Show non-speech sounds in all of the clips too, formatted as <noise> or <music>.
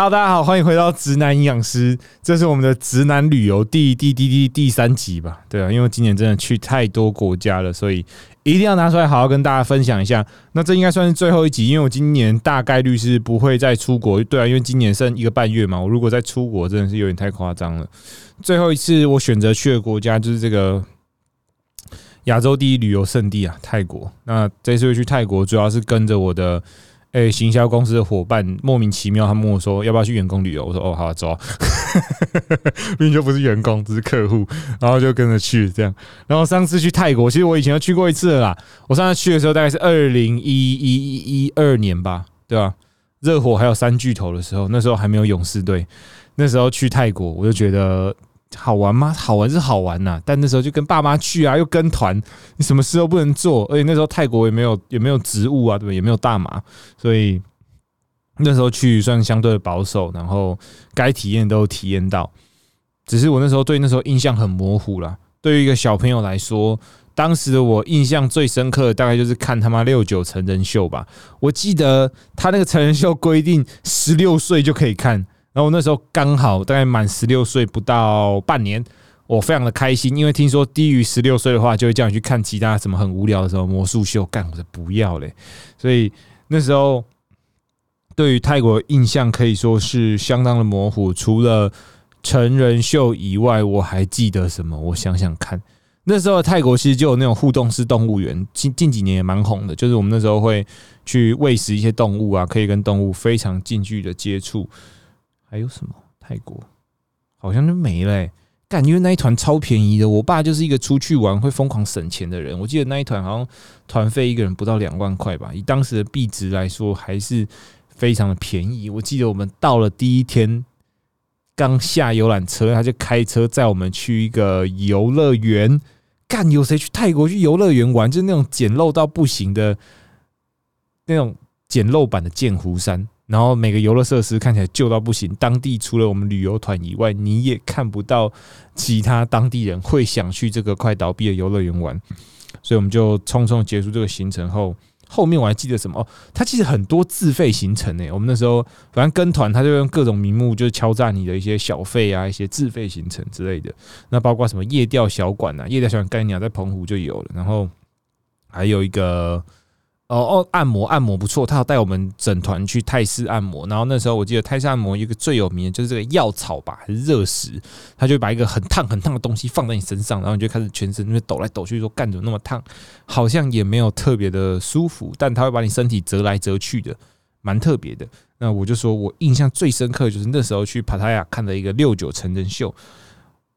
Hello，大家好，欢迎回到直男营养师，这是我们的直男旅游第第第第第三集吧？对啊，因为今年真的去太多国家了，所以一定要拿出来好好跟大家分享一下。那这应该算是最后一集，因为我今年大概率是不会再出国。对啊，因为今年剩一个半月嘛，我如果再出国，真的是有点太夸张了。最后一次我选择去的国家就是这个亚洲第一旅游胜地啊，泰国。那这次会去泰国，主要是跟着我的。哎，行销公司的伙伴莫名其妙，他问我说要不要去员工旅游？我说哦，好走。<laughs> 明明就不是员工，只是客户，然后就跟着去这样。然后上次去泰国，其实我以前去过一次啦。我上次去的时候大概是二零一一一二年吧，对吧？热火还有三巨头的时候，那时候还没有勇士队。那时候去泰国，我就觉得。好玩吗？好玩是好玩呐，但那时候就跟爸妈去啊，又跟团，你什么事都不能做，而且那时候泰国也没有也没有植物啊，对不对？也没有大麻，所以那时候去算相对保守，然后该体验都体验到。只是我那时候对那时候印象很模糊了。对于一个小朋友来说，当时的我印象最深刻的大概就是看他妈六九成人秀吧。我记得他那个成人秀规定十六岁就可以看。然后那时候刚好大概满十六岁不到半年，我非常的开心，因为听说低于十六岁的话，就会叫你去看其他什么很无聊的时候魔术秀，干我的不要嘞。所以那时候对于泰国印象可以说是相当的模糊。除了成人秀以外，我还记得什么？我想想看，那时候泰国其实就有那种互动式动物园，近近几年也蛮红的。就是我们那时候会去喂食一些动物啊，可以跟动物非常近距离的接触。还有什么？泰国好像就没了。感觉那一团超便宜的。我爸就是一个出去玩会疯狂省钱的人。我记得那一团好像团费一个人不到两万块吧，以当时的币值来说，还是非常的便宜。我记得我们到了第一天，刚下游览车，他就开车载我们去一个游乐园。干，有谁去泰国去游乐园玩？就是那种简陋到不行的那种简陋版的剑湖山。然后每个游乐设施看起来旧到不行，当地除了我们旅游团以外，你也看不到其他当地人会想去这个快倒闭的游乐园玩，所以我们就匆匆结束这个行程后，后面我还记得什么？哦，它其实很多自费行程呢。我们那时候反正跟团，他就用各种名目就是敲诈你的一些小费啊，一些自费行程之类的。那包括什么夜钓小馆啊，夜钓小馆概念在澎湖就有了，然后还有一个。哦哦，按摩按摩不错，他要带我们整团去泰式按摩。然后那时候我记得泰式按摩一个最有名的就是这个药草吧，还是热石，他就把一个很烫很烫的东西放在你身上，然后你就开始全身就抖来抖去，说干怎么那么烫？好像也没有特别的舒服，但他会把你身体折来折去的，蛮特别的。那我就说我印象最深刻就是那时候去帕塔亚看的一个六九成人秀。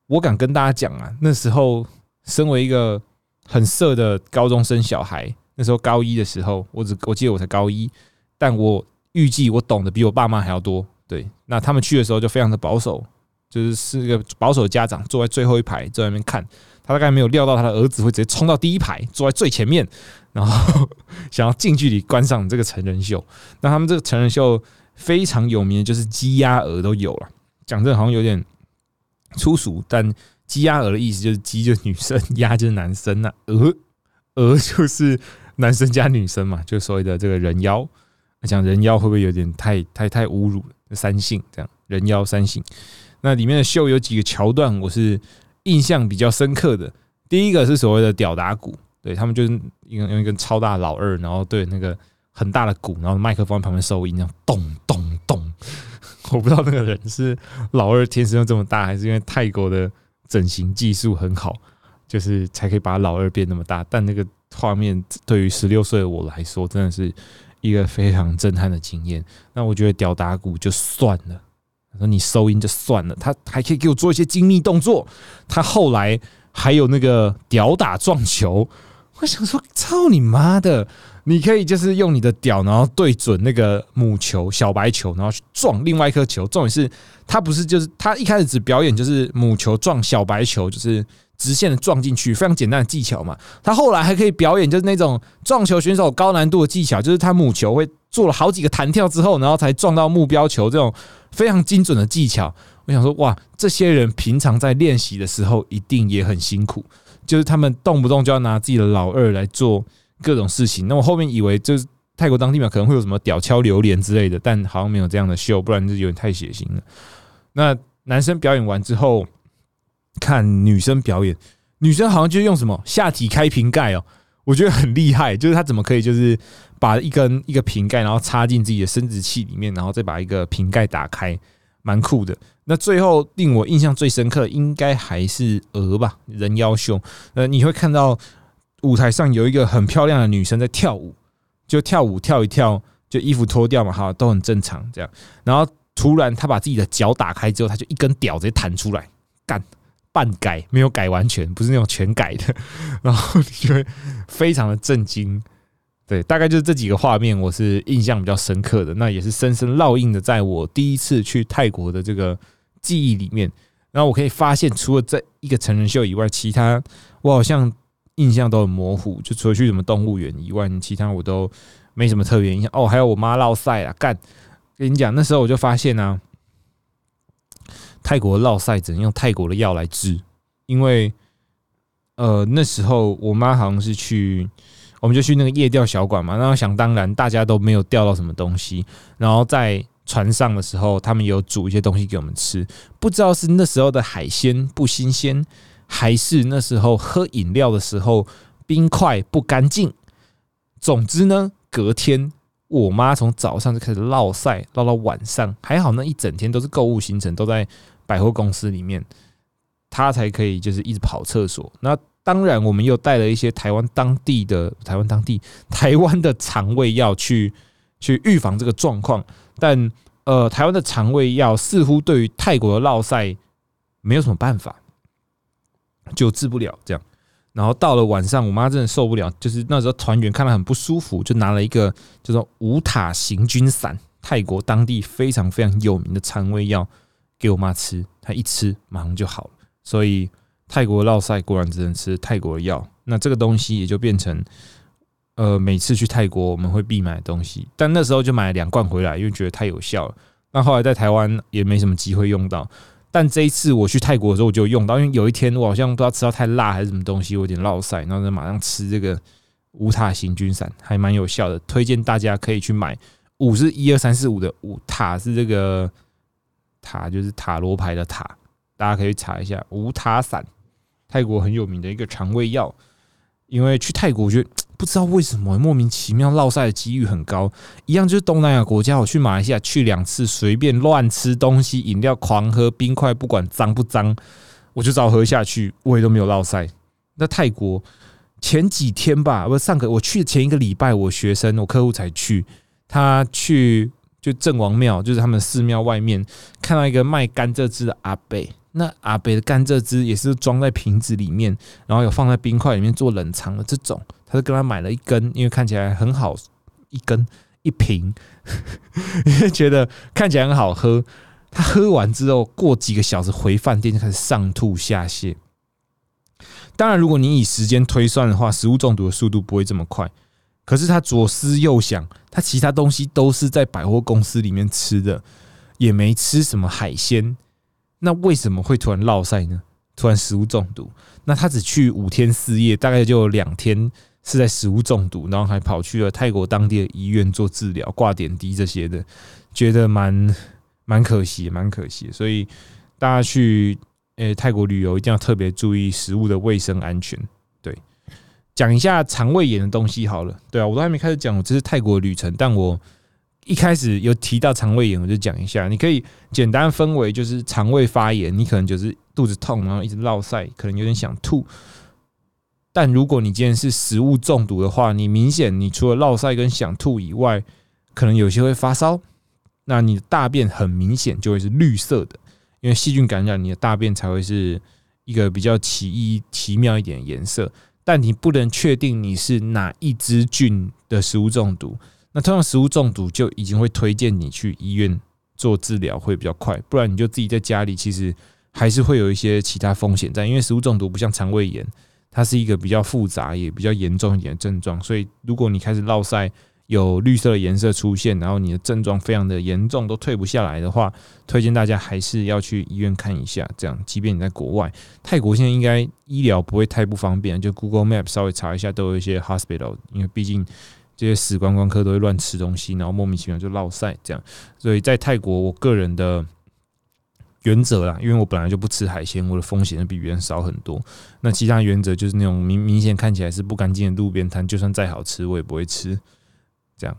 我敢跟大家讲啊，那时候身为一个很色的高中生小孩。那时候高一的时候，我只我记得我才高一，但我预计我懂得比我爸妈还要多。对，那他们去的时候就非常的保守，就是是一个保守家长，坐在最后一排，在那边看。他大概没有料到他的儿子会直接冲到第一排，坐在最前面，然后 <laughs> 想要近距离观赏这个成人秀。那他们这个成人秀非常有名的，就是鸡鸭鹅都有了。讲这好像有点粗俗，但鸡鸭鹅的意思就是鸡就是女生，鸭就是男生那，鹅鹅就是。男生加女生嘛，<laughs> 就所谓的这个人妖，讲人妖会不会有点太太太侮辱了？三性这样，人妖三性。那里面的秀有几个桥段，我是印象比较深刻的。第一个是所谓的屌打鼓，对他们就是用用一根超大老二，然后对那个很大的鼓，然后麦克风旁边收音，这样咚咚咚。我不知道那个人是老二天生就这么大，还是因为泰国的整形技术很好，就是才可以把老二变那么大。但那个。画面对于十六岁的我来说，真的是一个非常震撼的经验。那我觉得屌打鼓就算了，他说你收音就算了，他还可以给我做一些精密动作。他后来还有那个屌打撞球，我想说操你妈的！你可以就是用你的屌，然后对准那个母球小白球，然后去撞另外一颗球。重点是他不是就是他一开始只表演就是母球撞小白球，就是。直线的撞进去，非常简单的技巧嘛。他后来还可以表演，就是那种撞球选手高难度的技巧，就是他母球会做了好几个弹跳之后，然后才撞到目标球，这种非常精准的技巧。我想说，哇，这些人平常在练习的时候一定也很辛苦，就是他们动不动就要拿自己的老二来做各种事情。那我后面以为就是泰国当地嘛，可能会有什么屌敲榴莲之类的，但好像没有这样的秀，不然就有点太血腥了。那男生表演完之后，看女生表演，女生好像就用什么下体开瓶盖哦，我觉得很厉害，就是她怎么可以就是把一根一个瓶盖，然后插进自己的生殖器里面，然后再把一个瓶盖打开，蛮酷的。那最后令我印象最深刻，应该还是鹅吧，人妖秀。呃，你会看到舞台上有一个很漂亮的女生在跳舞，就跳舞跳一跳，就衣服脱掉嘛，哈，都很正常这样。然后突然她把自己的脚打开之后，她就一根屌直接弹出来，干半改没有改完全，不是那种全改的，<laughs> 然后你就会非常的震惊。对，大概就是这几个画面，我是印象比较深刻的，那也是深深烙印的，在我第一次去泰国的这个记忆里面。然后我可以发现，除了这一个成人秀以外，其他我好像印象都很模糊。就除了去什么动物园以外，其他我都没什么特别印象。哦，还有我妈落赛啊，干！跟你讲，那时候我就发现呢，泰国的落赛只能用泰国的药来治，因为呃那时候我妈好像是去。我们就去那个夜钓小馆嘛，然后想当然大家都没有钓到什么东西，然后在船上的时候，他们有煮一些东西给我们吃，不知道是那时候的海鲜不新鲜，还是那时候喝饮料的时候冰块不干净。总之呢，隔天我妈从早上就开始烙晒，烙到晚上，还好那一整天都是购物行程，都在百货公司里面，他才可以就是一直跑厕所。那当然，我们又带了一些台湾当地的台湾当地台湾的肠胃药去去预防这个状况，但呃，台湾的肠胃药似乎对于泰国的落塞没有什么办法，就治不了这样。然后到了晚上，我妈真的受不了，就是那时候团员看了很不舒服，就拿了一个叫做无塔行军散，泰国当地非常非常有名的肠胃药给我妈吃，她一吃马上就好了，所以。泰国绕赛果然只能吃泰国的药，那这个东西也就变成，呃，每次去泰国我们会必买的东西。但那时候就买了两罐回来，因为觉得太有效了。那后来在台湾也没什么机会用到，但这一次我去泰国的时候我就用到，因为有一天我好像不知道吃到太辣还是什么东西，我有点绕赛，然后就马上吃这个无塔行军散，还蛮有效的，推荐大家可以去买。五是一二三四五的五塔是这个塔，就是塔罗牌的塔，大家可以查一下无塔散。泰国很有名的一个肠胃药，因为去泰国，我觉得不知道为什么莫名其妙落晒的几率很高。一样就是东南亚国家，我去马来西亚去两次，随便乱吃东西，饮料狂喝，冰块不管脏不脏，我就照喝下去，我也都没有落晒。那泰国前几天吧，不上个我去的前一个礼拜，我学生我客户才去，他去就郑王庙，就是他们寺庙外面看到一个卖甘蔗汁的阿伯。那阿北的甘蔗汁也是装在瓶子里面，然后有放在冰块里面做冷藏的这种，他就跟他买了一根，因为看起来很好，一根一瓶，<laughs> 因为觉得看起来很好喝。他喝完之后，过几个小时回饭店就开始上吐下泻。当然，如果你以时间推算的话，食物中毒的速度不会这么快。可是他左思右想，他其他东西都是在百货公司里面吃的，也没吃什么海鲜。那为什么会突然落晒呢？突然食物中毒？那他只去五天四夜，大概就两天是在食物中毒，然后还跑去了泰国当地的医院做治疗、挂点滴这些的，觉得蛮蛮可惜，蛮可惜。所以大家去诶泰国旅游一定要特别注意食物的卫生安全。对，讲一下肠胃炎的东西好了。对啊，我都还没开始讲，我这是泰国旅程，但我。一开始有提到肠胃炎，我就讲一下。你可以简单分为，就是肠胃发炎，你可能就是肚子痛，然后一直落塞，可能有点想吐。但如果你今天是食物中毒的话，你明显你除了落塞跟想吐以外，可能有些会发烧。那你的大便很明显就会是绿色的，因为细菌感染，你的大便才会是一个比较奇异、奇妙一点的颜色。但你不能确定你是哪一支菌的食物中毒。那通常食物中毒就已经会推荐你去医院做治疗会比较快，不然你就自己在家里，其实还是会有一些其他风险在。因为食物中毒不像肠胃炎，它是一个比较复杂也比较严重一点的症状，所以如果你开始落晒有绿色的颜色出现，然后你的症状非常的严重，都退不下来的话，推荐大家还是要去医院看一下。这样，即便你在国外，泰国现在应该医疗不会太不方便，就 Google Map 稍微查一下，都有一些 hospital，因为毕竟。这些死观光客都会乱吃东西，然后莫名其妙就落晒这样。所以在泰国，我个人的原则啦，因为我本来就不吃海鲜，我的风险比别人少很多。那其他原则就是那种明明显看起来是不干净的路边摊，就算再好吃，我也不会吃。这样。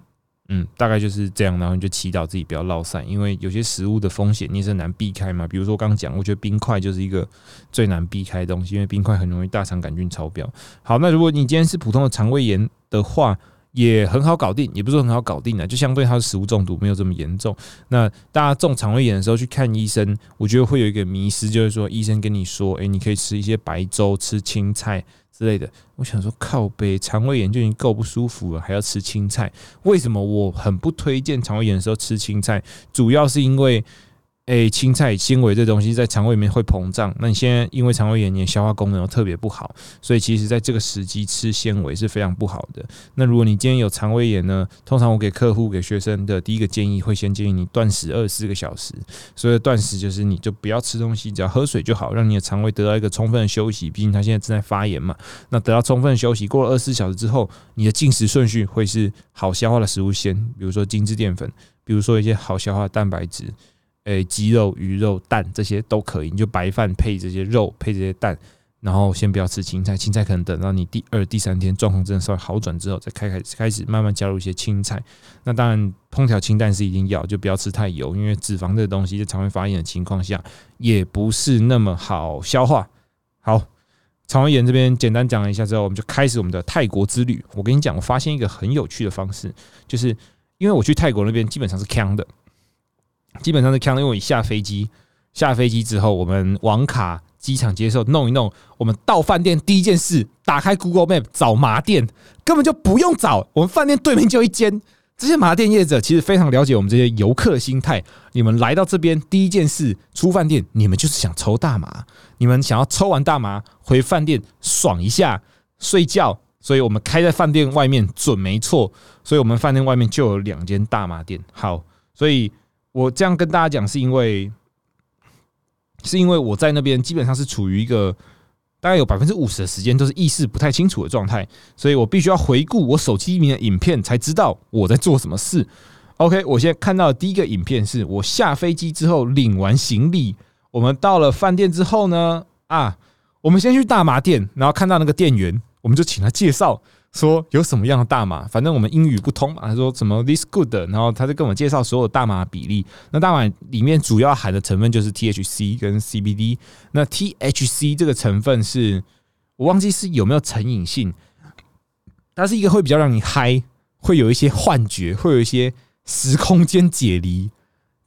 嗯，大概就是这样，然后你就祈祷自己不要落散，因为有些食物的风险你是很难避开嘛。比如说刚刚讲，我觉得冰块就是一个最难避开的东西，因为冰块很容易大肠杆菌超标。好，那如果你今天是普通的肠胃炎的话，也很好搞定，也不是很好搞定的，就相对它的食物中毒没有这么严重。那大家中肠胃炎的时候去看医生，我觉得会有一个迷失，就是说医生跟你说，诶，你可以吃一些白粥，吃青菜。之类的，我想说靠背肠胃炎就已经够不舒服了，还要吃青菜？为什么我很不推荐肠胃炎的时候吃青菜？主要是因为。诶，青菜纤维这东西在肠胃里面会膨胀，那你现在因为肠胃炎，你的消化功能又特别不好，所以其实在这个时机吃纤维是非常不好的。那如果你今天有肠胃炎呢，通常我给客户、给学生的第一个建议会先建议你断食二十四个小时。所以断食就是你就不要吃东西，只要喝水就好，让你的肠胃得到一个充分的休息。毕竟它现在正在发炎嘛。那得到充分休息，过了二十四小时之后，你的进食顺序会是好消化的食物先，比如说精致淀粉，比如说一些好消化的蛋白质。诶，鸡肉、鱼肉、蛋这些都可以，你就白饭配这些肉，配这些蛋，然后先不要吃青菜，青菜可能等到你第二、第三天状况真的稍微好转之后，再开开开始慢慢加入一些青菜。那当然，烹调清淡是一定要，就不要吃太油，因为脂肪这个东西在肠胃发炎的情况下也不是那么好消化。好，肠胃炎这边简单讲了一下之后，我们就开始我们的泰国之旅。我跟你讲，我发现一个很有趣的方式，就是因为我去泰国那边基本上是康的。基本上是看，因为我下飞机，下飞机之后，我们网卡机场接受弄一弄，我们到饭店第一件事，打开 Google Map 找麻店，根本就不用找，我们饭店对面就一间。这些麻店业者其实非常了解我们这些游客的心态。你们来到这边第一件事出饭店，你们就是想抽大麻，你们想要抽完大麻回饭店爽一下睡觉，所以我们开在饭店外面准没错。所以我们饭店外面就有两间大麻店。好，所以。我这样跟大家讲，是因为是因为我在那边基本上是处于一个大概有百分之五十的时间都是意识不太清楚的状态，所以我必须要回顾我手机里面的影片，才知道我在做什么事。OK，我现在看到的第一个影片是我下飞机之后领完行李，我们到了饭店之后呢，啊，我们先去大麻店，然后看到那个店员，我们就请他介绍。说有什么样的大麻，反正我们英语不通嘛。他说什么 this good，然后他就跟我介绍所有大麻比例。那大麻里面主要含的成分就是 THC 跟 CBD。那 THC 这个成分是我忘记是有没有成瘾性，它是一个会比较让你嗨，会有一些幻觉，会有一些时空间解离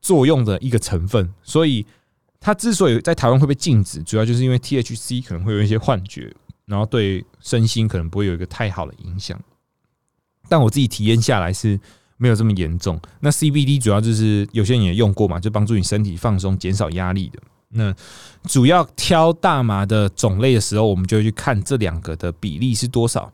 作用的一个成分。所以它之所以在台湾会被禁止，主要就是因为 THC 可能会有一些幻觉。然后对身心可能不会有一个太好的影响，但我自己体验下来是没有这么严重。那 CBD 主要就是有些人也用过嘛，就帮助你身体放松、减少压力的。那主要挑大麻的种类的时候，我们就会去看这两个的比例是多少。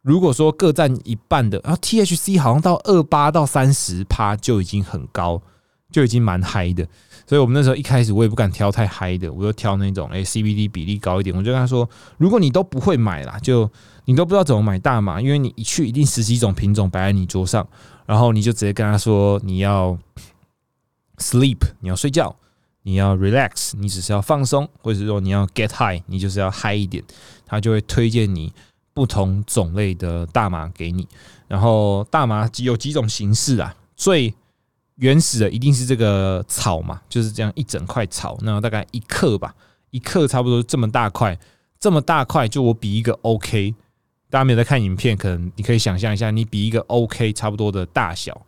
如果说各占一半的，然后 THC 好像到二八到三十趴就已经很高，就已经蛮嗨的。所以我们那时候一开始我也不敢挑太嗨的，我就挑那种哎 CBD 比例高一点。我就跟他说，如果你都不会买啦，就你都不知道怎么买大麻，因为你一去一定十几种品种摆在你桌上，然后你就直接跟他说你要 sleep，你要睡觉，你要 relax，你只是要放松，或者是说你要 get high，你就是要嗨一点，他就会推荐你不同种类的大麻给你。然后大麻有几种形式啊，最原始的一定是这个草嘛，就是这样一整块草，那大概一克吧，一克差不多这么大块，这么大块，就我比一个 OK，大家没有在看影片，可能你可以想象一下，你比一个 OK 差不多的大小，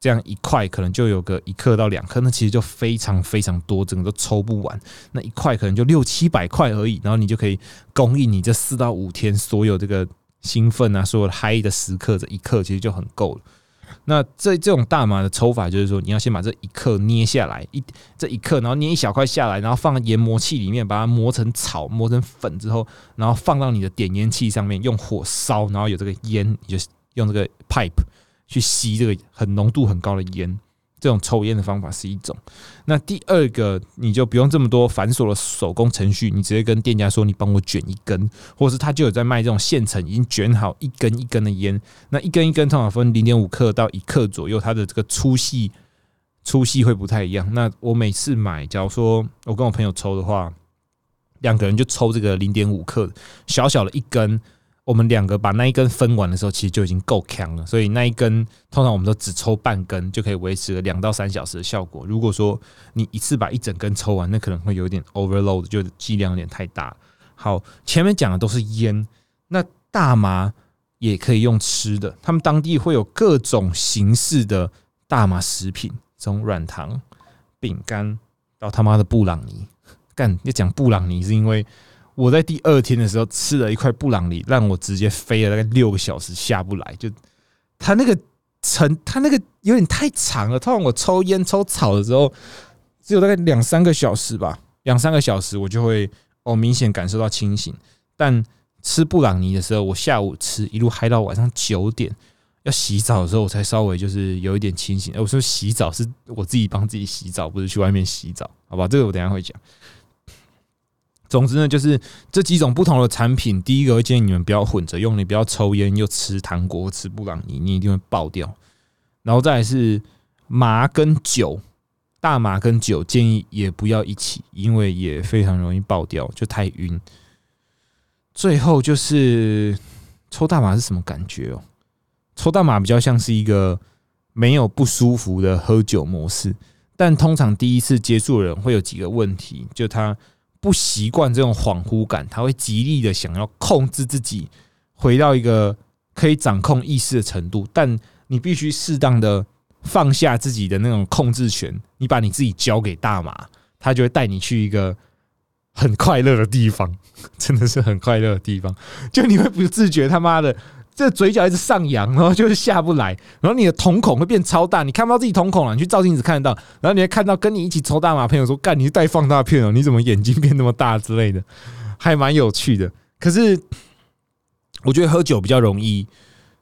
这样一块可能就有个一克到两克，那其实就非常非常多，整个都抽不完，那一块可能就六七百块而已，然后你就可以供应你这四到五天所有这个兴奋啊，所有嗨的时刻，这一克其实就很够了。那这这种大麻的抽法，就是说你要先把这一克捏下来，一这一克，然后捏一小块下来，然后放研磨器里面，把它磨成草，磨成粉之后，然后放到你的点烟器上面，用火烧，然后有这个烟，你就用这个 pipe 去吸这个很浓度很高的烟。这种抽烟的方法是一种。那第二个，你就不用这么多繁琐的手工程序，你直接跟店家说，你帮我卷一根，或者是他就有在卖这种现成已经卷好一根一根的烟。那一根一根通常分零点五克到一克左右，它的这个粗细粗细会不太一样。那我每次买，假如说我跟我朋友抽的话，两个人就抽这个零点五克，小小的一根。我们两个把那一根分完的时候，其实就已经够强了。所以那一根通常我们都只抽半根，就可以维持两到三小时的效果。如果说你一次把一整根抽完，那可能会有点 <laughs> overload，就剂量有点太大。好，前面讲的都是烟，那大麻也可以用吃的。他们当地会有各种形式的大麻食品，从软糖、饼干到他妈的布朗尼。干要讲布朗尼，是因为。我在第二天的时候吃了一块布朗尼，让我直接飞了大概六个小时下不来。就它那个层，它那个有点太长了。通常我抽烟抽草的时候，只有大概两三个小时吧，两三个小时我就会哦明显感受到清醒。但吃布朗尼的时候，我下午吃一路嗨到晚上九点，要洗澡的时候我才稍微就是有一点清醒。我说洗澡是我自己帮自己洗澡，不是去外面洗澡，好吧？这个我等下会讲。总之呢，就是这几种不同的产品。第一个建议你们不要混着用，你不要抽烟又吃糖果、吃布朗尼，你一定会爆掉。然后再是麻跟酒，大麻跟酒建议也不要一起，因为也非常容易爆掉，就太晕。最后就是抽大麻是什么感觉哦？抽大麻比较像是一个没有不舒服的喝酒模式，但通常第一次接触的人会有几个问题，就他。不习惯这种恍惚感，他会极力的想要控制自己，回到一个可以掌控意识的程度。但你必须适当的放下自己的那种控制权，你把你自己交给大马，他就会带你去一个很快乐的地方，真的是很快乐的地方。就你会不自觉他妈的。这嘴角一直上扬，然后就是下不来，然后你的瞳孔会变超大，你看不到自己瞳孔了，你去照镜子看得到，然后你会看到跟你一起抽大麻朋友说：“干，你是带放大片哦，你怎么眼睛变那么大之类的，还蛮有趣的。”可是我觉得喝酒比较容易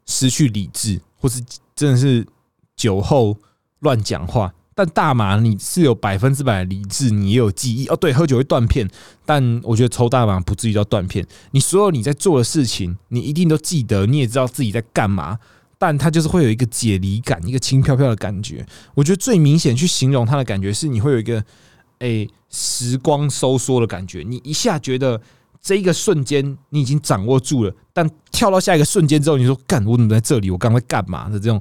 失去理智，或是真的是酒后乱讲话。但大麻你是有百分之百理智，你也有记忆哦。对，喝酒会断片，但我觉得抽大麻不至于叫断片。你所有你在做的事情，你一定都记得，你也知道自己在干嘛。但它就是会有一个解离感，一个轻飘飘的感觉。我觉得最明显去形容它的感觉是，你会有一个诶时光收缩的感觉。你一下觉得这一个瞬间你已经掌握住了，但跳到下一个瞬间之后，你说干，我怎么在这里？我刚在干嘛的？这种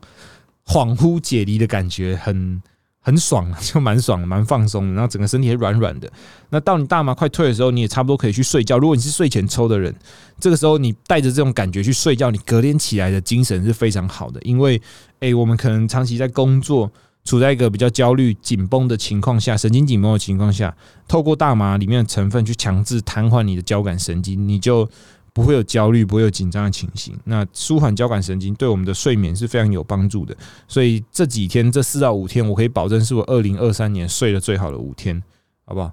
恍惚解离的感觉。很很爽，<laughs> 就蛮爽，蛮放松，然后整个身体也软软的。那到你大麻快退的时候，你也差不多可以去睡觉。如果你是睡前抽的人，这个时候你带着这种感觉去睡觉，你隔天起来的精神是非常好的。因为，诶，我们可能长期在工作，处在一个比较焦虑、紧绷的情况下，神经紧绷的情况下，透过大麻里面的成分去强制瘫痪你的交感神经，你就。不会有焦虑，不会有紧张的情形。那舒缓交感神经对我们的睡眠是非常有帮助的。所以这几天这四到五天，我可以保证是我二零二三年睡得最好的五天，好不好？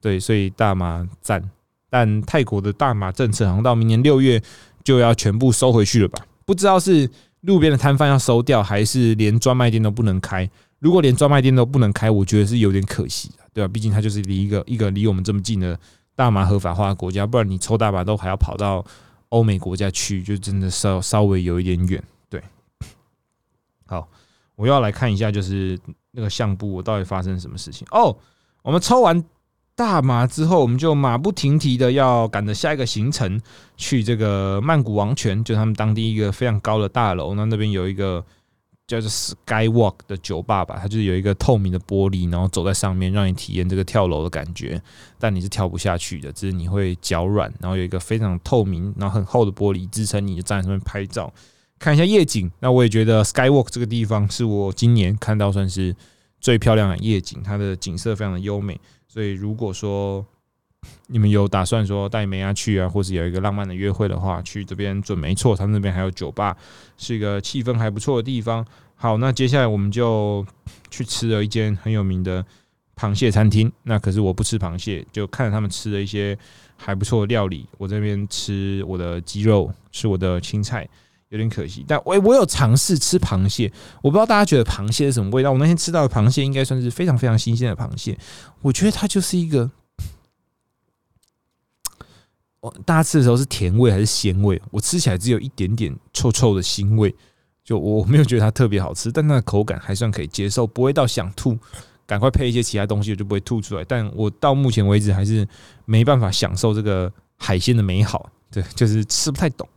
对，所以大麻赞。但泰国的大麻政策好像到明年六月就要全部收回去了吧？不知道是路边的摊贩要收掉，还是连专卖店都不能开？如果连专卖店都不能开，我觉得是有点可惜的，对吧？毕竟它就是离一个一个离我们这么近的。大麻合法化的国家，不然你抽大麻都还要跑到欧美国家去，就真的稍稍微有一点远。对，好，我要来看一下，就是那个相簿，我到底发生什么事情？哦，我们抽完大麻之后，我们就马不停蹄的要赶着下一个行程，去这个曼谷王权，就他们当地一个非常高的大楼，那那边有一个。叫做 Skywalk 的酒吧吧，它就是有一个透明的玻璃，然后走在上面，让你体验这个跳楼的感觉。但你是跳不下去的，只是你会脚软。然后有一个非常透明、然后很厚的玻璃支撑你，就站在上面拍照，看一下夜景。那我也觉得 Skywalk 这个地方是我今年看到算是最漂亮的夜景，它的景色非常的优美。所以如果说你们有打算说带梅亚去啊，或是有一个浪漫的约会的话，去这边准没错。他们那边还有酒吧，是一个气氛还不错的地方。好，那接下来我们就去吃了一间很有名的螃蟹餐厅。那可是我不吃螃蟹，就看着他们吃了一些还不错的料理。我这边吃我的鸡肉，吃我的青菜，有点可惜。但我我有尝试吃螃蟹，我不知道大家觉得螃蟹是什么味道。我那天吃到的螃蟹应该算是非常非常新鲜的螃蟹，我觉得它就是一个，我大家吃的时候是甜味还是鲜味？我吃起来只有一点点臭臭的腥味，就我没有觉得它特别好吃，但它的口感还算可以接受，不会到想吐。赶快配一些其他东西，我就不会吐出来。但我到目前为止还是没办法享受这个海鲜的美好，对，就是吃不太懂，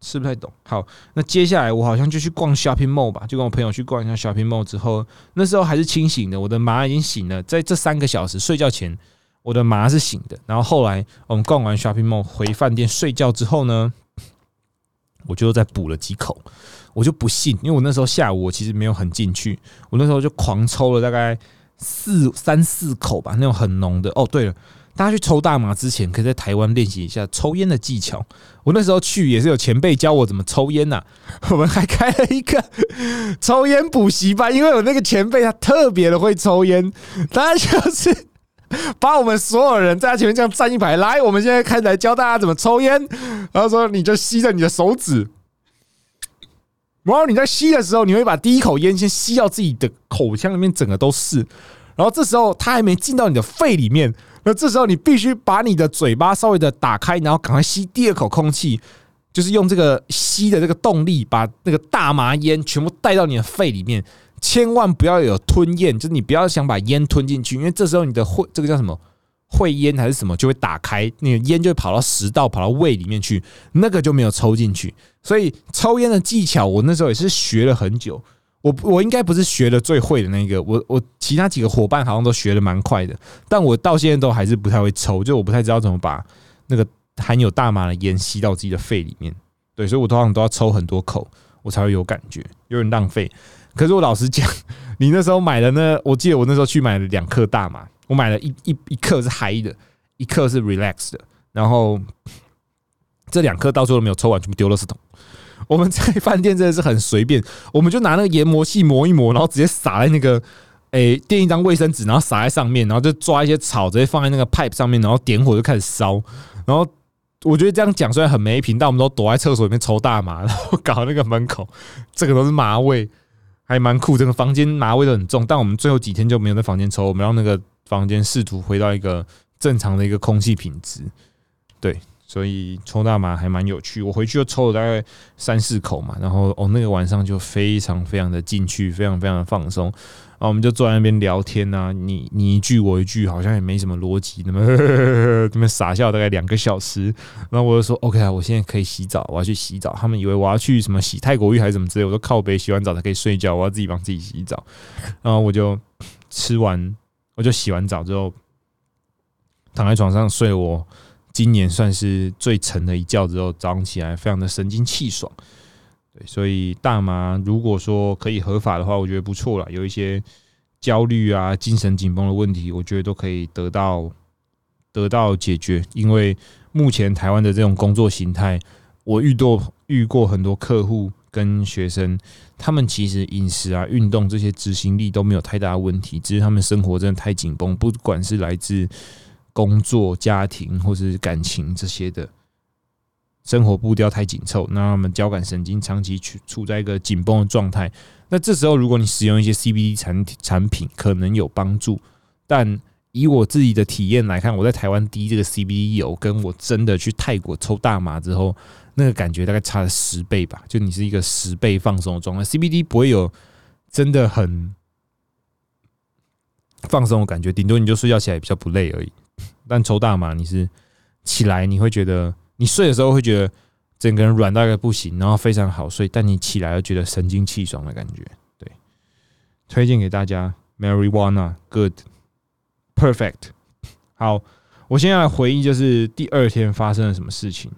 吃不太懂。好，那接下来我好像就去逛 shopping mall 吧，就跟我朋友去逛一下 shopping mall 之后，那时候还是清醒的，我的麻已经醒了。在这三个小时睡觉前，我的麻是醒的。然后后来我们逛完 shopping mall 回饭店睡觉之后呢，我就再补了几口。我就不信，因为我那时候下午我其实没有很进去，我那时候就狂抽了大概四三四口吧，那种很浓的。哦，对了，大家去抽大麻之前，可以在台湾练习一下抽烟的技巧。我那时候去也是有前辈教我怎么抽烟呐，<laughs> 我们还开了一个抽烟补习班，因为我那个前辈他特别的会抽烟，他就是 <laughs> 把我们所有人在他前面这样站一排，来，我们现在开始来教大家怎么抽烟，然后说你就吸着你的手指。然后你在吸的时候，你会把第一口烟先吸到自己的口腔里面，整个都是。然后这时候它还没进到你的肺里面，那这时候你必须把你的嘴巴稍微的打开，然后赶快吸第二口空气，就是用这个吸的这个动力，把那个大麻烟全部带到你的肺里面。千万不要有吞咽，就是你不要想把烟吞进去，因为这时候你的会这个叫什么？会烟还是什么就会打开，那个烟就会跑到食道，跑到胃里面去，那个就没有抽进去。所以抽烟的技巧，我那时候也是学了很久。我我应该不是学的最会的那个，我我其他几个伙伴好像都学的蛮快的，但我到现在都还是不太会抽，就我不太知道怎么把那个含有大麻的烟吸到自己的肺里面。对，所以我通常都要抽很多口，我才会有感觉，有点浪费。可是我老实讲，你那时候买的那，我记得我那时候去买了两克大麻。我买了一一一克是嗨的，一克是 relax 的，然后这两颗到最后都没有抽完，全部丢了圾桶。我们在饭店真的是很随便，我们就拿那个研磨器磨一磨，然后直接撒在那个诶垫一张卫生纸，然后撒在上面，然后就抓一些草，直接放在那个 pipe 上面，然后点火就开始烧。然后我觉得这样讲虽然很没品，但我们都躲在厕所里面抽大麻，然后搞那个门口，这个都是麻味，还蛮酷。整个房间麻味都很重，但我们最后几天就没有在房间抽，我们让那个。房间试图回到一个正常的一个空气品质，对，所以抽大麻还蛮有趣。我回去就抽了大概三四口嘛，然后哦，那个晚上就非常非常的进去，非常非常的放松。然后我们就坐在那边聊天啊，你你一句我一句，好像也没什么逻辑，那么 <laughs> 那么傻笑大概两个小时。然后我就说 OK 啊，我现在可以洗澡，我要去洗澡。他们以为我要去什么洗泰国浴还是什么之类，我说靠北洗完澡才可以睡觉，我要自己帮自己洗澡。然后我就吃完。我就洗完澡之后，躺在床上睡。我今年算是最沉的一觉之后，早上起来非常的神清气爽。所以大麻如果说可以合法的话，我觉得不错了。有一些焦虑啊、精神紧绷的问题，我觉得都可以得到得到解决。因为目前台湾的这种工作形态，我遇过遇过很多客户。跟学生，他们其实饮食啊、运动这些执行力都没有太大的问题，只是他们生活真的太紧绷，不管是来自工作、家庭或是感情这些的，生活步调太紧凑，那我们交感神经长期处处在一个紧绷的状态。那这时候，如果你使用一些 CBD 产产品，可能有帮助。但以我自己的体验来看，我在台湾滴这个 CBD 油，跟我真的去泰国抽大麻之后。那个感觉大概差了十倍吧，就你是一个十倍放松的状态。CBD 不会有真的很放松的感觉，顶多你就睡觉起来比较不累而已。但抽大麻，你是起来你会觉得，你睡的时候会觉得整个人软到一个不行，然后非常好睡。但你起来又觉得神清气爽的感觉。对，推荐给大家，Marijuana good，perfect。好，我现在回忆，就是第二天发生了什么事情。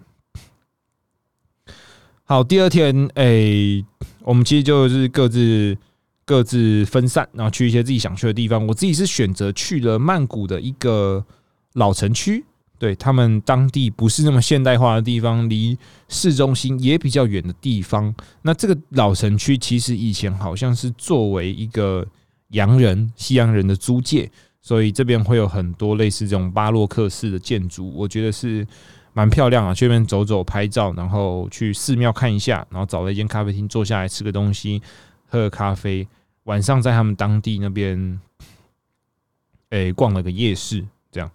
好，第二天，诶，我们其实就是各自各自分散，然后去一些自己想去的地方。我自己是选择去了曼谷的一个老城区，对他们当地不是那么现代化的地方，离市中心也比较远的地方。那这个老城区其实以前好像是作为一个洋人、西洋人的租界，所以这边会有很多类似这种巴洛克式的建筑，我觉得是。蛮漂亮啊，去那边走走拍照，然后去寺庙看一下，然后找了一间咖啡厅坐下来吃个东西，喝个咖啡。晚上在他们当地那边，诶，逛了个夜市，这样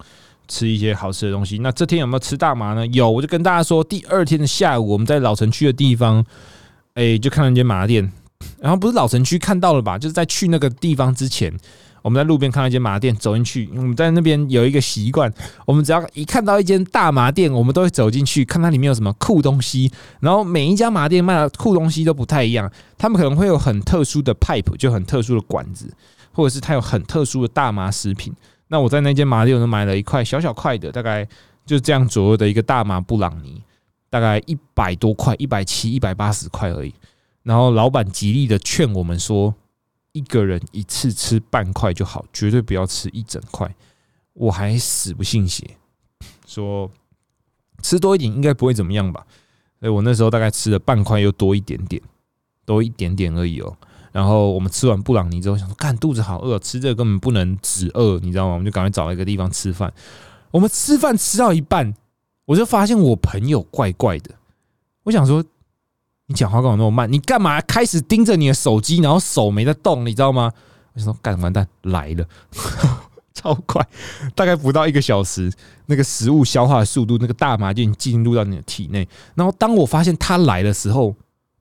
吃一些好吃的东西。那这天有没有吃大麻呢？有，我就跟大家说，第二天的下午，我们在老城区的地方，诶，就看到一间麻店，然后不是老城区看到了吧？就是在去那个地方之前。我们在路边看到一间麻店，走进去。我们在那边有一个习惯，我们只要一看到一间大麻店，我们都会走进去看它里面有什么酷东西。然后每一家麻店卖的酷东西都不太一样，他们可能会有很特殊的 pipe，就很特殊的管子，或者是它有很特殊的大麻食品。那我在那间麻店，我买了一块小小块的，大概就这样左右的一个大麻布朗尼，大概一百多块，一百七、一百八十块而已。然后老板极力的劝我们说。一个人一次吃半块就好，绝对不要吃一整块。我还死不信邪，说吃多一点应该不会怎么样吧？所以我那时候大概吃了半块，又多一点点，多一点点而已哦。然后我们吃完布朗尼之后，想说干肚子好饿，吃这个根本不能止饿，你知道吗？我们就赶快找了一个地方吃饭。我们吃饭吃到一半，我就发现我朋友怪怪的。我想说。你讲话干嘛那么慢？你干嘛开始盯着你的手机，然后手没在动，你知道吗？我想说干完蛋来了，超快，大概不到一个小时，那个食物消化的速度，那个大麻就进入到你的体内。然后当我发现它来的时候，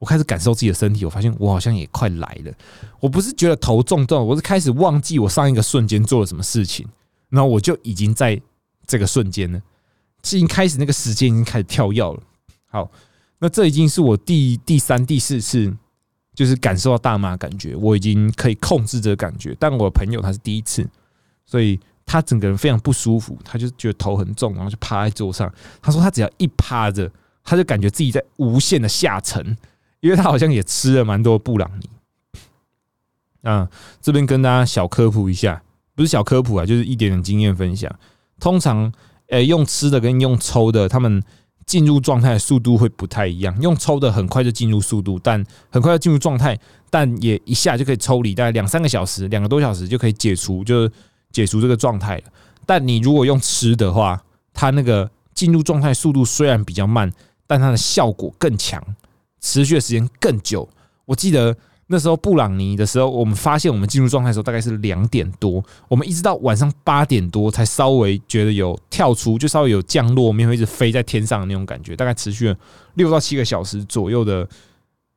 我开始感受自己的身体，我发现我好像也快来了。我不是觉得头重重，我是开始忘记我上一个瞬间做了什么事情，然后我就已经在这个瞬间了，已经开始那个时间已经开始跳跃了。好。那这已经是我第第三、第四次，就是感受到大麻感觉，我已经可以控制这个感觉。但我朋友他是第一次，所以他整个人非常不舒服，他就觉得头很重，然后就趴在桌上。他说他只要一趴着，他就感觉自己在无限的下沉，因为他好像也吃了蛮多布朗尼。啊，这边跟大家小科普一下，不是小科普啊，就是一点点经验分享。通常，诶，用吃的跟用抽的，他们。进入状态速度会不太一样，用抽的很快就进入速度，但很快就进入状态，但也一下就可以抽离，大概两三个小时、两个多小时就可以解除，就解除这个状态了。但你如果用吃的话，它那个进入状态速度虽然比较慢，但它的效果更强，持续的时间更久。我记得。那时候布朗尼的时候，我们发现我们进入状态的时候大概是两点多，我们一直到晚上八点多才稍微觉得有跳出，就稍微有降落，没有一直飞在天上的那种感觉，大概持续了六到七个小时左右的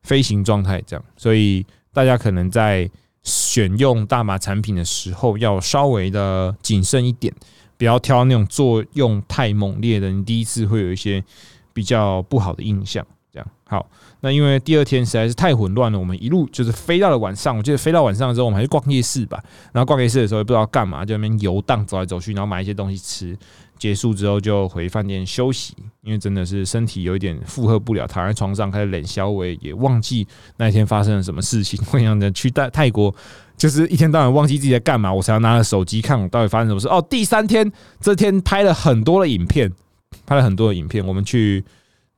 飞行状态，这样。所以大家可能在选用大麻产品的时候要稍微的谨慎一点，不要挑那种作用太猛烈的，你第一次会有一些比较不好的印象。这样好。那因为第二天实在是太混乱了，我们一路就是飞到了晚上。我记得飞到晚上的时候，我们还去逛夜市吧。然后逛夜市的时候也不知道干嘛，就那边游荡走来走去，然后买一些东西吃。结束之后就回饭店休息，因为真的是身体有一点负荷不了，躺在床上开始冷消微，也忘记那一天发生了什么事情。我想着去泰泰国，就是一天到晚忘记自己在干嘛，我才要拿着手机看我到底发生什么事。哦，第三天这天拍了很多的影片，拍了很多的影片，我们去。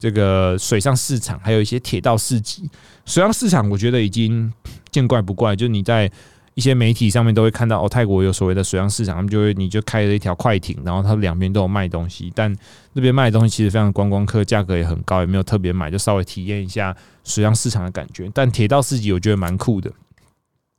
这个水上市场还有一些铁道市集，水上市场我觉得已经见怪不怪，就是你在一些媒体上面都会看到哦，泰国有所谓的水上市场，他们就会你就开了一条快艇，然后它两边都有卖东西，但那边卖的东西其实非常观光客，价格也很高，也没有特别买，就稍微体验一下水上市场的感觉。但铁道市集我觉得蛮酷的，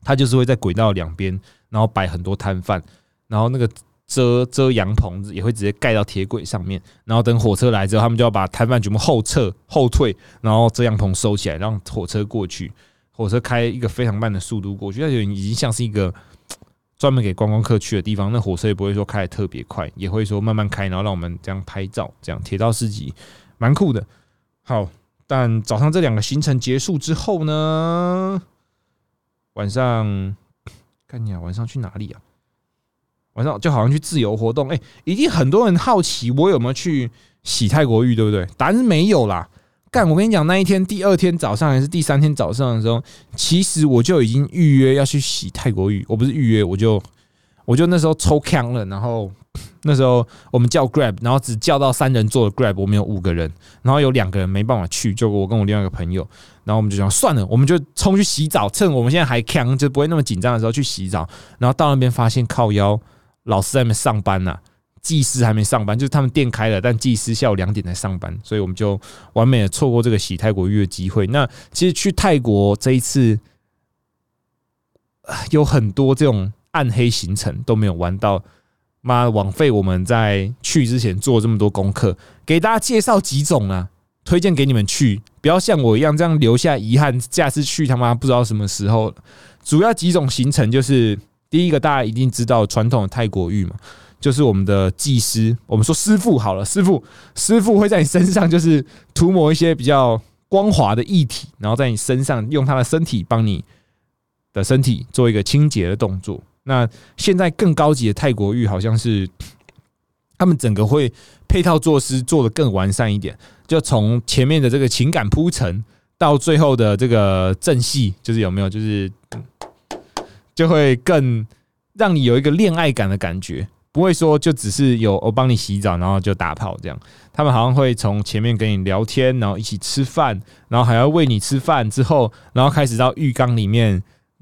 它就是会在轨道两边，然后摆很多摊贩，然后那个。遮遮阳棚子也会直接盖到铁轨上面，然后等火车来之后，他们就要把摊贩全部后撤后退，然后遮阳棚收起来，让火车过去。火车开一个非常慢的速度过去，那就已经像是一个专门给观光客去的地方。那火车也不会说开的特别快，也会说慢慢开，然后让我们这样拍照，这样铁道司机蛮酷的。好，但早上这两个行程结束之后呢，晚上看你啊，晚上去哪里啊？晚上就好像去自由活动，哎，一定很多人好奇我有没有去洗泰国浴，对不对？答案是没有啦。干，我跟你讲，那一天第二天早上还是第三天早上的时候，其实我就已经预约要去洗泰国浴。我不是预约，我就我就那时候抽枪了。然后那时候我们叫 Grab，然后只叫到三人座的 Grab，我们有五个人，然后有两个人没办法去，就我跟我另外一个朋友。然后我们就想算了，我们就冲去洗澡，趁我们现在还强，就不会那么紧张的时候去洗澡。然后到那边发现靠腰。老师在那上班呐，技师还没上班，就是他们店开了，但技师下午两点才上班，所以我们就完美的错过这个洗泰国浴的机会。那其实去泰国这一次有很多这种暗黑行程都没有玩到，妈枉费我们在去之前做这么多功课，给大家介绍几种啊，推荐给你们去，不要像我一样这样留下遗憾，下次去他妈不知道什么时候。主要几种行程就是第一个，大家一定知道传统的泰国浴嘛。就是我们的技师，我们说师傅好了，师傅师傅会在你身上就是涂抹一些比较光滑的液体，然后在你身上用他的身体帮你的身体做一个清洁的动作。那现在更高级的泰国浴好像是他们整个会配套措施做的更完善一点，就从前面的这个情感铺陈到最后的这个正戏，就是有没有就是就会更让你有一个恋爱感的感觉。不会说就只是有我帮你洗澡，然后就打炮这样。他们好像会从前面跟你聊天，然后一起吃饭，然后还要喂你吃饭之后，然后开始到浴缸里面。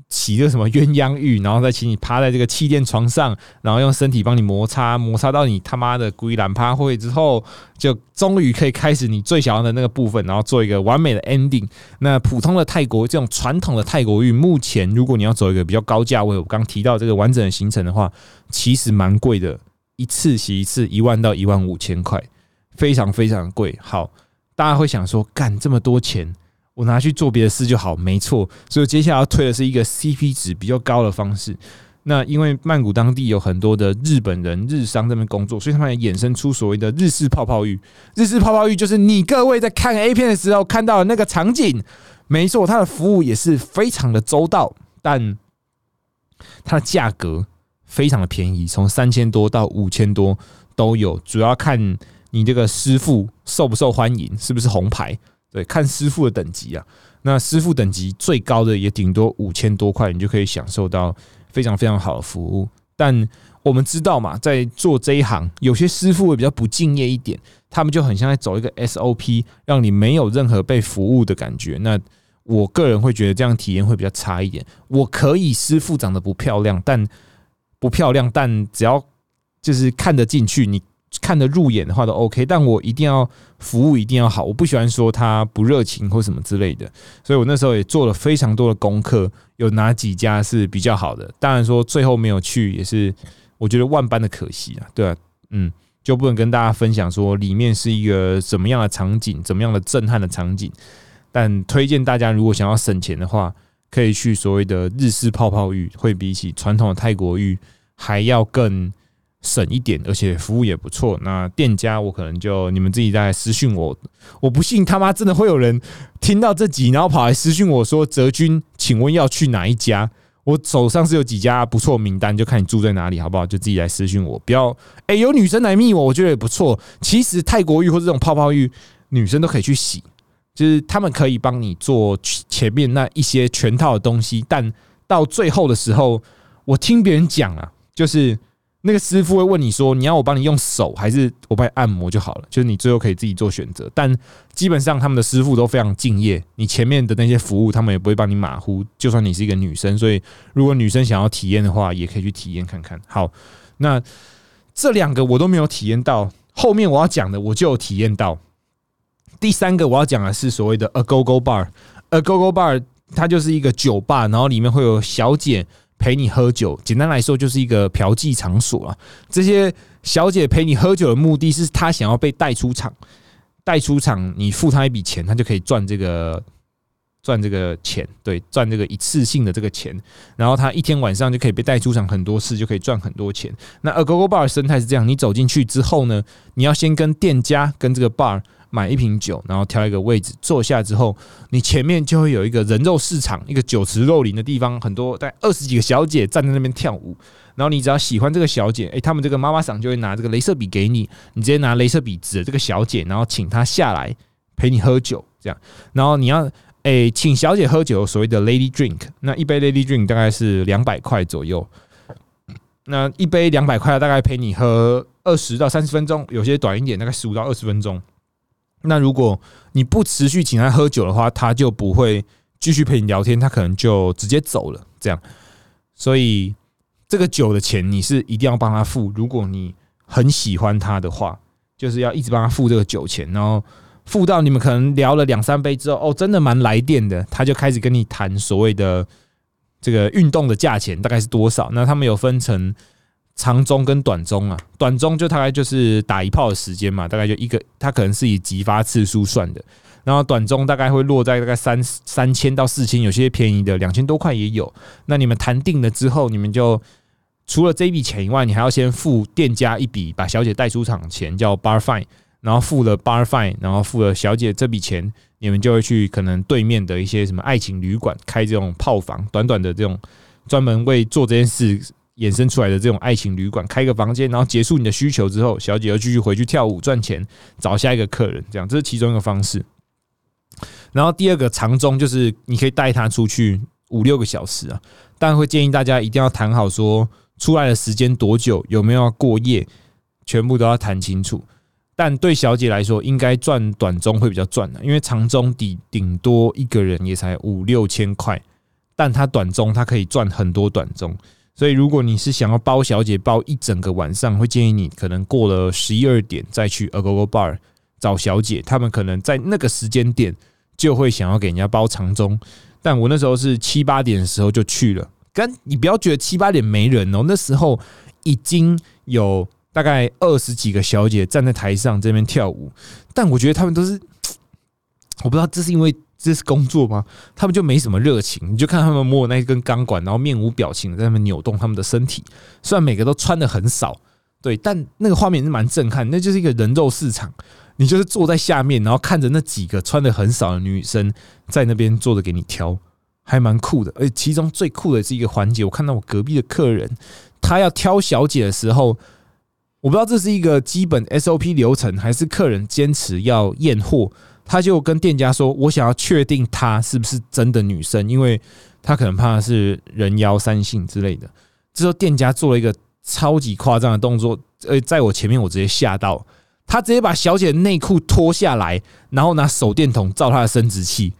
洗个什么鸳鸯浴，然后再请你趴在这个气垫床上，然后用身体帮你摩擦，摩擦到你他妈的龟兰趴会之后，就终于可以开始你最想要的那个部分，然后做一个完美的 ending。那普通的泰国这种传统的泰国浴，目前如果你要走一个比较高价位，我刚提到这个完整的行程的话，其实蛮贵的，一次洗一次一万到一万五千块，非常非常贵。好，大家会想说，干这么多钱？我拿去做别的事就好，没错。所以接下来要推的是一个 CP 值比较高的方式。那因为曼谷当地有很多的日本人、日商这边工作，所以他们也衍生出所谓的日式泡泡浴。日式泡泡浴就是你各位在看 A 片的时候看到的那个场景，没错，它的服务也是非常的周到，但它的价格非常的便宜，从三千多到五千多都有，主要看你这个师傅受不受欢迎，是不是红牌。对，看师傅的等级啊，那师傅等级最高的也顶多五千多块，你就可以享受到非常非常好的服务。但我们知道嘛，在做这一行，有些师傅会比较不敬业一点，他们就很像在走一个 SOP，让你没有任何被服务的感觉。那我个人会觉得这样体验会比较差一点。我可以师傅长得不漂亮，但不漂亮，但只要就是看得进去，你。看得入眼的话都 OK，但我一定要服务一定要好，我不喜欢说他不热情或什么之类的，所以我那时候也做了非常多的功课，有哪几家是比较好的。当然说最后没有去，也是我觉得万般的可惜啊，对啊，嗯，就不能跟大家分享说里面是一个怎么样的场景，怎么样的震撼的场景。但推荐大家如果想要省钱的话，可以去所谓的日式泡泡浴，会比起传统的泰国浴还要更。省一点，而且服务也不错。那店家我可能就你们自己在私讯我，我不信他妈真的会有人听到这集，然后跑来私讯我说：“泽君，请问要去哪一家？”我手上是有几家不错名单，就看你住在哪里，好不好？就自己来私讯我，不要哎，有女生来密我，我觉得也不错。其实泰国浴或者这种泡泡浴，女生都可以去洗，就是他们可以帮你做前面那一些全套的东西，但到最后的时候，我听别人讲啊，就是。那个师傅会问你说：“你要我帮你用手，还是我帮你按摩就好了？”就是你最后可以自己做选择。但基本上他们的师傅都非常敬业，你前面的那些服务他们也不会帮你马虎。就算你是一个女生，所以如果女生想要体验的话，也可以去体验看看。好，那这两个我都没有体验到，后面我要讲的我就有体验到。第三个我要讲的是所谓的 A Go Go Bar，A Go Go Bar 它就是一个酒吧，然后里面会有小姐。陪你喝酒，简单来说就是一个嫖妓场所啊。这些小姐陪你喝酒的目的是，她想要被带出场，带出场，你付她一笔钱，她就可以赚这个赚这个钱，对，赚这个一次性的这个钱。然后她一天晚上就可以被带出场很多次，就可以赚很多钱。那 A Go Go Bar 生态是这样：你走进去之后呢，你要先跟店家跟这个 bar。买一瓶酒，然后挑一个位置坐下之后，你前面就会有一个人肉市场，一个酒池肉林的地方，很多在二十几个小姐站在那边跳舞。然后你只要喜欢这个小姐，诶，他们这个妈妈桑就会拿这个镭射笔给你，你直接拿镭射笔指着这个小姐，然后请她下来陪你喝酒，这样。然后你要诶，请小姐喝酒，所谓的 lady drink，那一杯 lady drink 大概是两百块左右。那一杯两百块，大概陪你喝二十到三十分钟，有些短一点，大概十五到二十分钟。那如果你不持续请他喝酒的话，他就不会继续陪你聊天，他可能就直接走了。这样，所以这个酒的钱你是一定要帮他付。如果你很喜欢他的话，就是要一直帮他付这个酒钱，然后付到你们可能聊了两三杯之后，哦，真的蛮来电的，他就开始跟你谈所谓的这个运动的价钱大概是多少。那他们有分成长中跟短中啊，短中就大概就是打一炮的时间嘛，大概就一个，它可能是以击发次数算的。然后短中大概会落在大概三三千到四千，有些便宜的两千多块也有。那你们谈定了之后，你们就除了这笔钱以外，你还要先付店家一笔把小姐带出场钱，叫 bar fine。然后付了 bar fine，然后付了小姐这笔钱，你们就会去可能对面的一些什么爱情旅馆开这种炮房，短短的这种专门为做这件事衍生出来的这种爱情旅馆开个房间，然后结束你的需求之后，小姐又继续回去跳舞赚钱，找下一个客人，这样这是其中一个方式。然后第二个长中就是你可以带他出去五六个小时啊，但会建议大家一定要谈好说出来的时间多久，有没有要过夜，全部都要谈清楚。但对小姐来说，应该赚短中会比较赚的，因为长中底顶多一个人也才五六千块，但她短中她可以赚很多短中。所以如果你是想要包小姐包一整个晚上，会建议你可能过了十一二点再去 Agogo Bar 找小姐，他们可能在那个时间点。就会想要给人家包长中，但我那时候是七八点的时候就去了。跟你不要觉得七八点没人哦，那时候已经有大概二十几个小姐站在台上这边跳舞，但我觉得他们都是，<tsk> 我不知道这是因为这是工作吗？他们就没什么热情，你就看他们摸那一根钢管，然后面无表情在那边扭动他们的身体。虽然每个都穿的很少，对，但那个画面是蛮震撼，那就是一个人肉市场。你就是坐在下面，然后看着那几个穿的很少的女生在那边坐着给你挑，还蛮酷的。而其中最酷的是一个环节，我看到我隔壁的客人，他要挑小姐的时候，我不知道这是一个基本 SOP 流程，还是客人坚持要验货，他就跟店家说：“我想要确定她是不是真的女生，因为他可能怕是人妖三性之类的。”之后店家做了一个超级夸张的动作，呃，在我前面我直接吓到。他直接把小姐的内裤脱下来，然后拿手电筒照她的生殖器，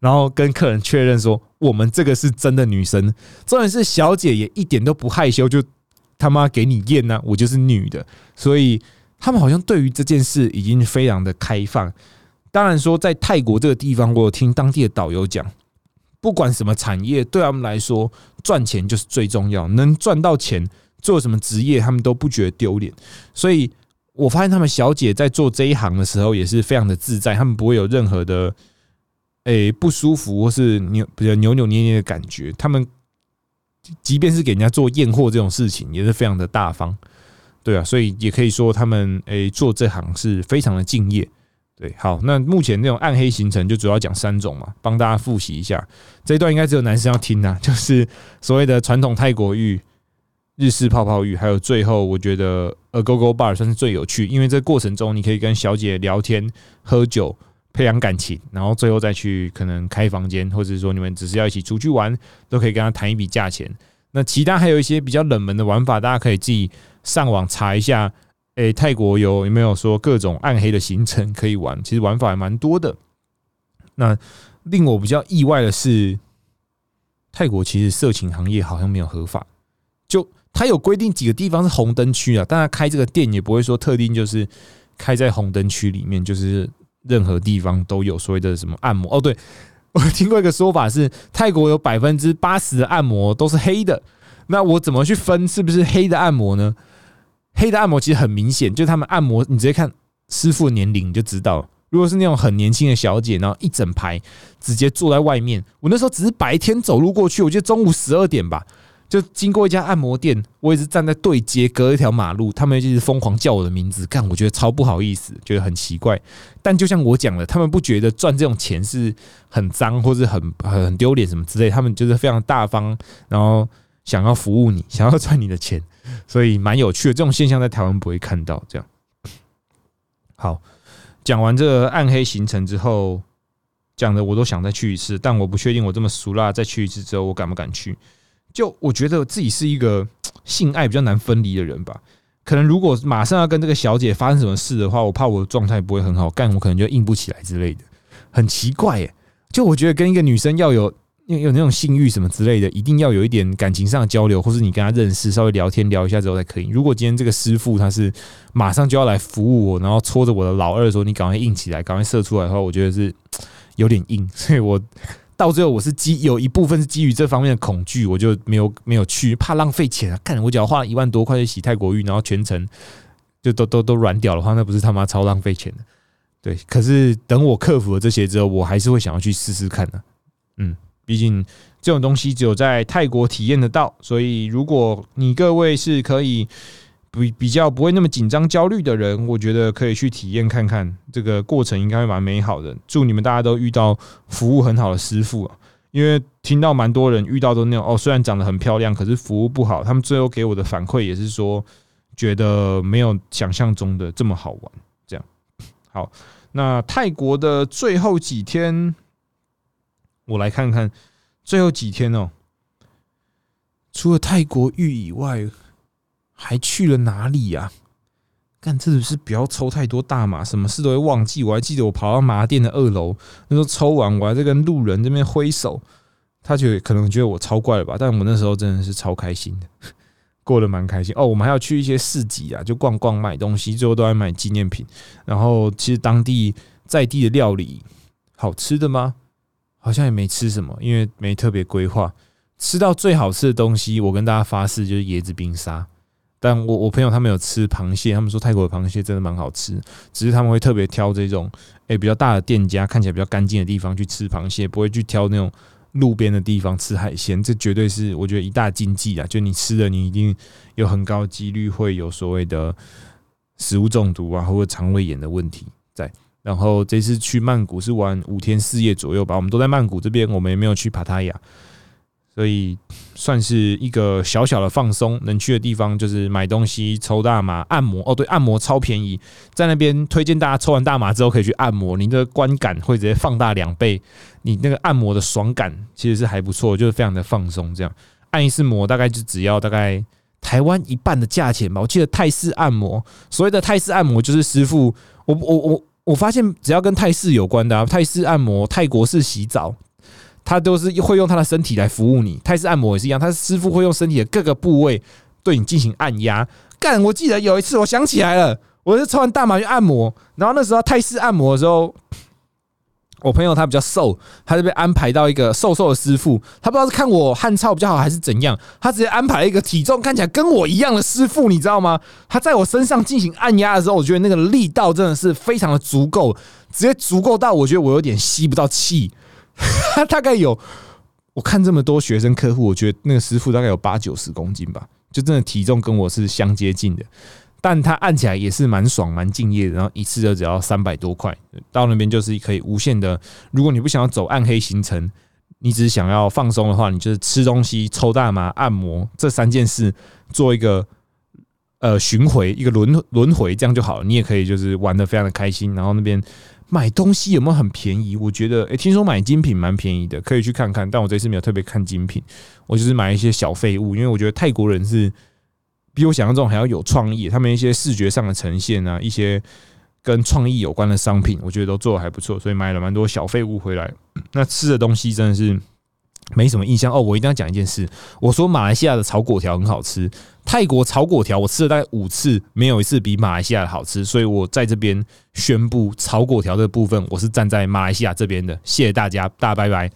然后跟客人确认说：“我们这个是真的女生。”重点是小姐也一点都不害羞，就他妈给你验呢，我就是女的。所以他们好像对于这件事已经非常的开放。当然说，在泰国这个地方，我有听当地的导游讲，不管什么产业，对他们来说赚钱就是最重要，能赚到钱，做什么职业他们都不觉得丢脸。所以。我发现他们小姐在做这一行的时候也是非常的自在，他们不会有任何的诶不舒服或是扭比较扭扭捏捏的感觉。他们即便是给人家做验货这种事情，也是非常的大方，对啊，所以也可以说他们诶做这行是非常的敬业。对，好，那目前那种暗黑行程就主要讲三种嘛，帮大家复习一下。这一段应该只有男生要听啊，<laughs> 就是所谓的传统泰国浴。日式泡泡浴，还有最后，我觉得 A Go Go Bar 算是最有趣，因为这过程中你可以跟小姐聊天、喝酒、培养感情，然后最后再去可能开房间，或者说你们只是要一起出去玩，都可以跟他谈一笔价钱。那其他还有一些比较冷门的玩法，大家可以自己上网查一下。诶，泰国有有没有说各种暗黑的行程可以玩？其实玩法还蛮多的。那令我比较意外的是，泰国其实色情行业好像没有合法，就。他有规定几个地方是红灯区啊，但他开这个店也不会说特定就是开在红灯区里面，就是任何地方都有所谓的什么按摩。哦，对我听过一个说法是，泰国有百分之八十的按摩都是黑的。那我怎么去分是不是黑的按摩呢？黑的按摩其实很明显，就是他们按摩，你直接看师傅年龄你就知道。如果是那种很年轻的小姐，然后一整排直接坐在外面，我那时候只是白天走路过去，我记得中午十二点吧。就经过一家按摩店，我也是站在对街，隔一条马路，他们一直疯狂叫我的名字，干，我觉得超不好意思，觉得很奇怪。但就像我讲的，他们不觉得赚这种钱是很脏或是很很丢脸什么之类，他们就是非常大方，然后想要服务你，<laughs> 想要赚你的钱，所以蛮有趣的。这种现象在台湾不会看到。这样，好，讲完这暗黑行程之后，讲的我都想再去一次，但我不确定我这么熟辣再去一次之后，我敢不敢去。就我觉得自己是一个 <tsk> 性爱比较难分离的人吧，可能如果马上要跟这个小姐发生什么事的话，我怕我的状态不会很好，干我可能就硬不起来之类的，很奇怪耶。就我觉得跟一个女生要有有有那种性欲什么之类的，一定要有一点感情上的交流，或是你跟他认识，稍微聊天聊一下之后才可以。如果今天这个师傅他是马上就要来服务我，然后戳着我的老二说你赶快硬起来，赶快射出来的话，我觉得是有点硬，<laughs> 所以我到最后我是基有一部分是基于这方面的恐惧，我就没有没有去，怕浪费钱啊！看我只要花一万多块去洗泰国浴，然后全程就都都都软掉的话，那不是他妈超浪费钱的。对，可是等我克服了这些之后，我还是会想要去试试看的。嗯，毕竟这种东西只有在泰国体验得到，所以如果你各位是可以比比较不会那么紧张焦虑的人，我觉得可以去体验看看，这个过程应该会蛮美好的。祝你们大家都遇到服务很好的师傅啊！因为听到蛮多人遇到都那种哦，虽然长得很漂亮，可是服务不好。他们最后给我的反馈也是说，觉得没有想象中的这么好玩。这样好，那泰国的最后几天，我来看看最后几天哦。除了泰国浴以外，还去了哪里呀？干，这是不要抽太多大麻，什么事都会忘记。我还记得我跑到麻店的二楼，那时候抽完，我还在跟路人这边挥手，他觉得可能觉得我超怪了吧？但我那时候真的是超开心的。<laughs> 过得蛮开心哦，我们还要去一些市集啊，就逛逛买东西，最后都在买纪念品。然后其实当地在地的料理好吃的吗？好像也没吃什么，因为没特别规划。吃到最好吃的东西，我跟大家发誓就是椰子冰沙。但我我朋友他们有吃螃蟹，他们说泰国的螃蟹真的蛮好吃，只是他们会特别挑这种诶比较大的店家，看起来比较干净的地方去吃螃蟹，不会去挑那种。路边的地方吃海鲜，这绝对是我觉得一大禁忌啊！就你吃的，你一定有很高几率会有所谓的食物中毒啊，或者肠胃炎的问题。然后这次去曼谷是玩五天四夜左右吧，我们都在曼谷这边，我们也没有去帕塔亚。所以算是一个小小的放松，能去的地方就是买东西、抽大麻、按摩。哦，对，<laughs> 按摩超便宜，在那边推荐大家抽完大麻之后可以去按摩，你的观感会直接放大两倍，你那个按摩的爽感其实是还不错，就是非常的放松。这样按一次摩大概就只要大概台湾一半的价钱吧。我记得泰式按摩，所谓的泰式按摩就是师傅，我我我我发现只要跟泰式有关的啊泰式按摩、泰国式洗澡。他都是会用他的身体来服务你，泰式按摩也是一样，他师傅会用身体的各个部位对你进行按压。干，我记得有一次，我想起来了，我是穿大码去按摩，然后那时候泰式按摩的时候，我朋友他比较瘦，他就被安排到一个瘦瘦的师傅，他不知道是看我汗臭比较好还是怎样，他直接安排了一个体重看起来跟我一样的师傅，你知道吗？他在我身上进行按压的时候，我觉得那个力道真的是非常的足够，直接足够到我觉得我有点吸不到气。他大概有，我看这么多学生客户，我觉得那个师傅大概有八九十公斤吧，就真的体重跟我是相接近的。但它按起来也是蛮爽、蛮敬业的，然后一次就只要三百多块，到那边就是可以无限的。如果你不想要走暗黑行程，你只是想要放松的话，你就是吃东西、抽大麻、按摩这三件事做一个呃巡回、一个轮轮回，这样就好了。你也可以就是玩的非常的开心，然后那边。买东西有没有很便宜？我觉得，诶，听说买精品蛮便宜的，可以去看看。但我这次没有特别看精品，我就是买一些小废物，因为我觉得泰国人是比我想象中还要有创意，他们一些视觉上的呈现啊，一些跟创意有关的商品，我觉得都做的还不错，所以买了蛮多小废物回来。那吃的东西真的是。没什么印象哦，我一定要讲一件事。我说马来西亚的炒粿条很好吃，泰国炒粿条我吃了大概五次，没有一次比马来西亚的好吃，所以我在这边宣布炒粿条的部分，我是站在马来西亚这边的。谢谢大家，大家拜拜。